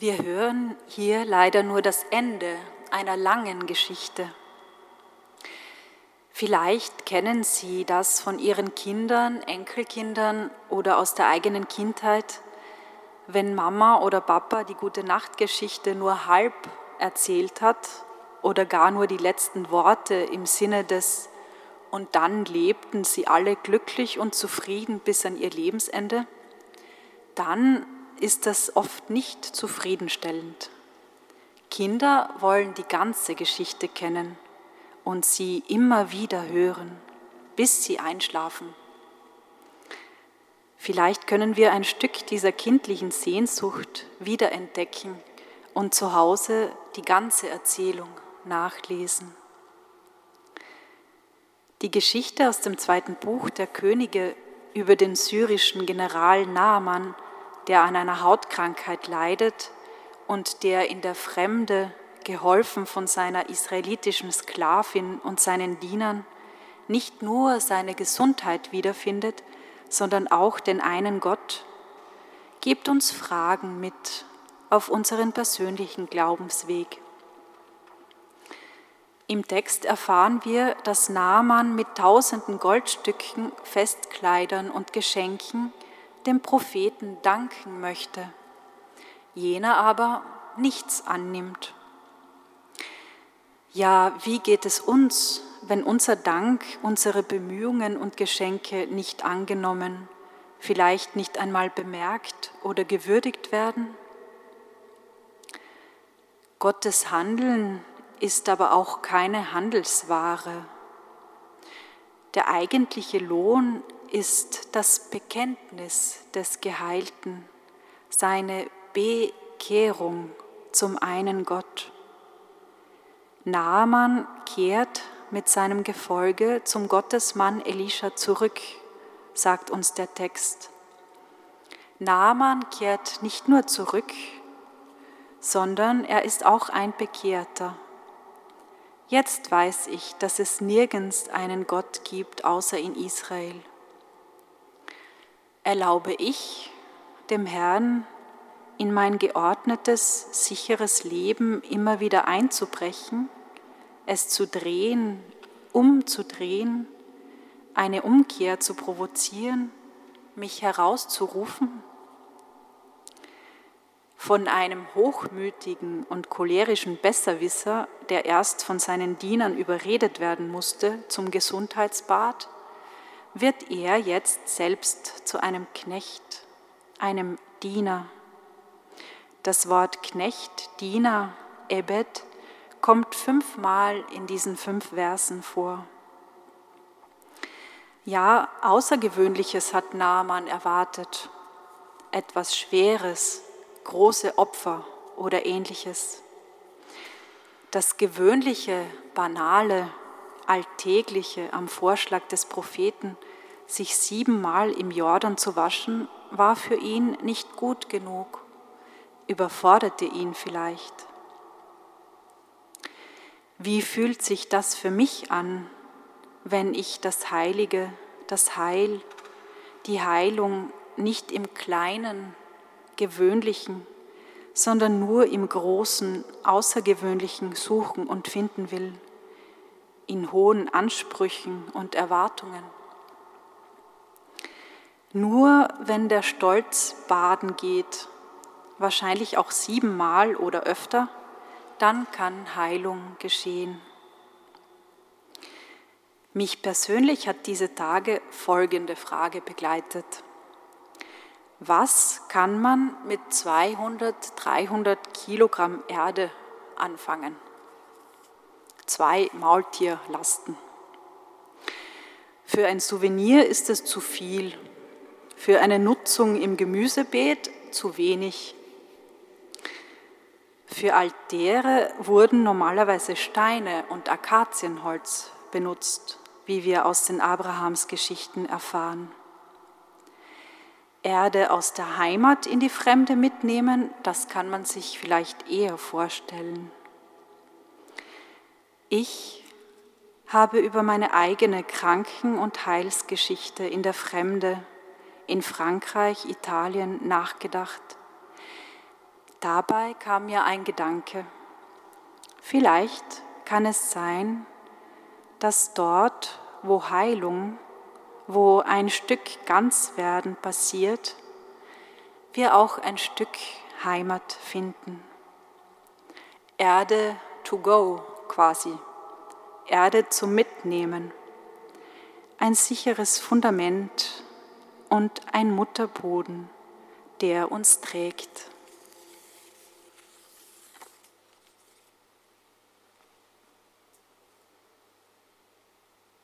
Wir hören hier leider nur das Ende einer langen Geschichte. Vielleicht kennen Sie das von Ihren Kindern, Enkelkindern oder aus der eigenen Kindheit, wenn Mama oder Papa die gute Nachtgeschichte nur halb erzählt hat oder gar nur die letzten Worte im Sinne des und dann lebten sie alle glücklich und zufrieden bis an ihr Lebensende, dann ist das oft nicht zufriedenstellend. Kinder wollen die ganze Geschichte kennen und sie immer wieder hören, bis sie einschlafen. Vielleicht können wir ein Stück dieser kindlichen Sehnsucht wiederentdecken und zu Hause die ganze Erzählung nachlesen. Die Geschichte aus dem zweiten Buch der Könige über den syrischen General Naaman, der an einer Hautkrankheit leidet und der in der Fremde, geholfen von seiner israelitischen Sklavin und seinen Dienern, nicht nur seine Gesundheit wiederfindet, sondern auch den einen Gott, gibt uns Fragen mit auf unseren persönlichen Glaubensweg. Im Text erfahren wir, dass Naaman mit tausenden Goldstücken, Festkleidern und Geschenken dem Propheten danken möchte, jener aber nichts annimmt. Ja, wie geht es uns, wenn unser Dank, unsere Bemühungen und Geschenke nicht angenommen, vielleicht nicht einmal bemerkt oder gewürdigt werden? Gottes Handeln ist aber auch keine Handelsware. Der eigentliche Lohn ist das Bekenntnis des Geheilten, seine Bekehrung zum einen Gott. Naaman kehrt mit seinem Gefolge zum Gottesmann Elisha zurück, sagt uns der Text. Naaman kehrt nicht nur zurück, sondern er ist auch ein Bekehrter. Jetzt weiß ich, dass es nirgends einen Gott gibt außer in Israel. Erlaube ich dem Herrn in mein geordnetes, sicheres Leben immer wieder einzubrechen, es zu drehen, umzudrehen, eine Umkehr zu provozieren, mich herauszurufen? Von einem hochmütigen und cholerischen Besserwisser, der erst von seinen Dienern überredet werden musste zum Gesundheitsbad, wird er jetzt selbst zu einem Knecht, einem Diener. Das Wort Knecht, Diener, Ebed kommt fünfmal in diesen fünf Versen vor. Ja, Außergewöhnliches hat Naaman erwartet, etwas Schweres, große Opfer oder ähnliches. Das gewöhnliche, banale, alltägliche am Vorschlag des Propheten, sich siebenmal im Jordan zu waschen, war für ihn nicht gut genug, überforderte ihn vielleicht. Wie fühlt sich das für mich an, wenn ich das Heilige, das Heil, die Heilung nicht im Kleinen Gewöhnlichen, sondern nur im Großen, Außergewöhnlichen suchen und finden will, in hohen Ansprüchen und Erwartungen. Nur wenn der Stolz baden geht, wahrscheinlich auch siebenmal oder öfter, dann kann Heilung geschehen. Mich persönlich hat diese Tage folgende Frage begleitet. Was kann man mit 200, 300 Kilogramm Erde anfangen? Zwei Maultierlasten. Für ein Souvenir ist es zu viel, für eine Nutzung im Gemüsebeet zu wenig. Für Altäre wurden normalerweise Steine und Akazienholz benutzt, wie wir aus den Abrahamsgeschichten erfahren. Erde aus der Heimat in die Fremde mitnehmen, das kann man sich vielleicht eher vorstellen. Ich habe über meine eigene Kranken- und Heilsgeschichte in der Fremde, in Frankreich, Italien nachgedacht. Dabei kam mir ein Gedanke. Vielleicht kann es sein, dass dort, wo Heilung, wo ein Stück Ganzwerden passiert, wir auch ein Stück Heimat finden. Erde to go quasi, Erde zum Mitnehmen, ein sicheres Fundament und ein Mutterboden, der uns trägt.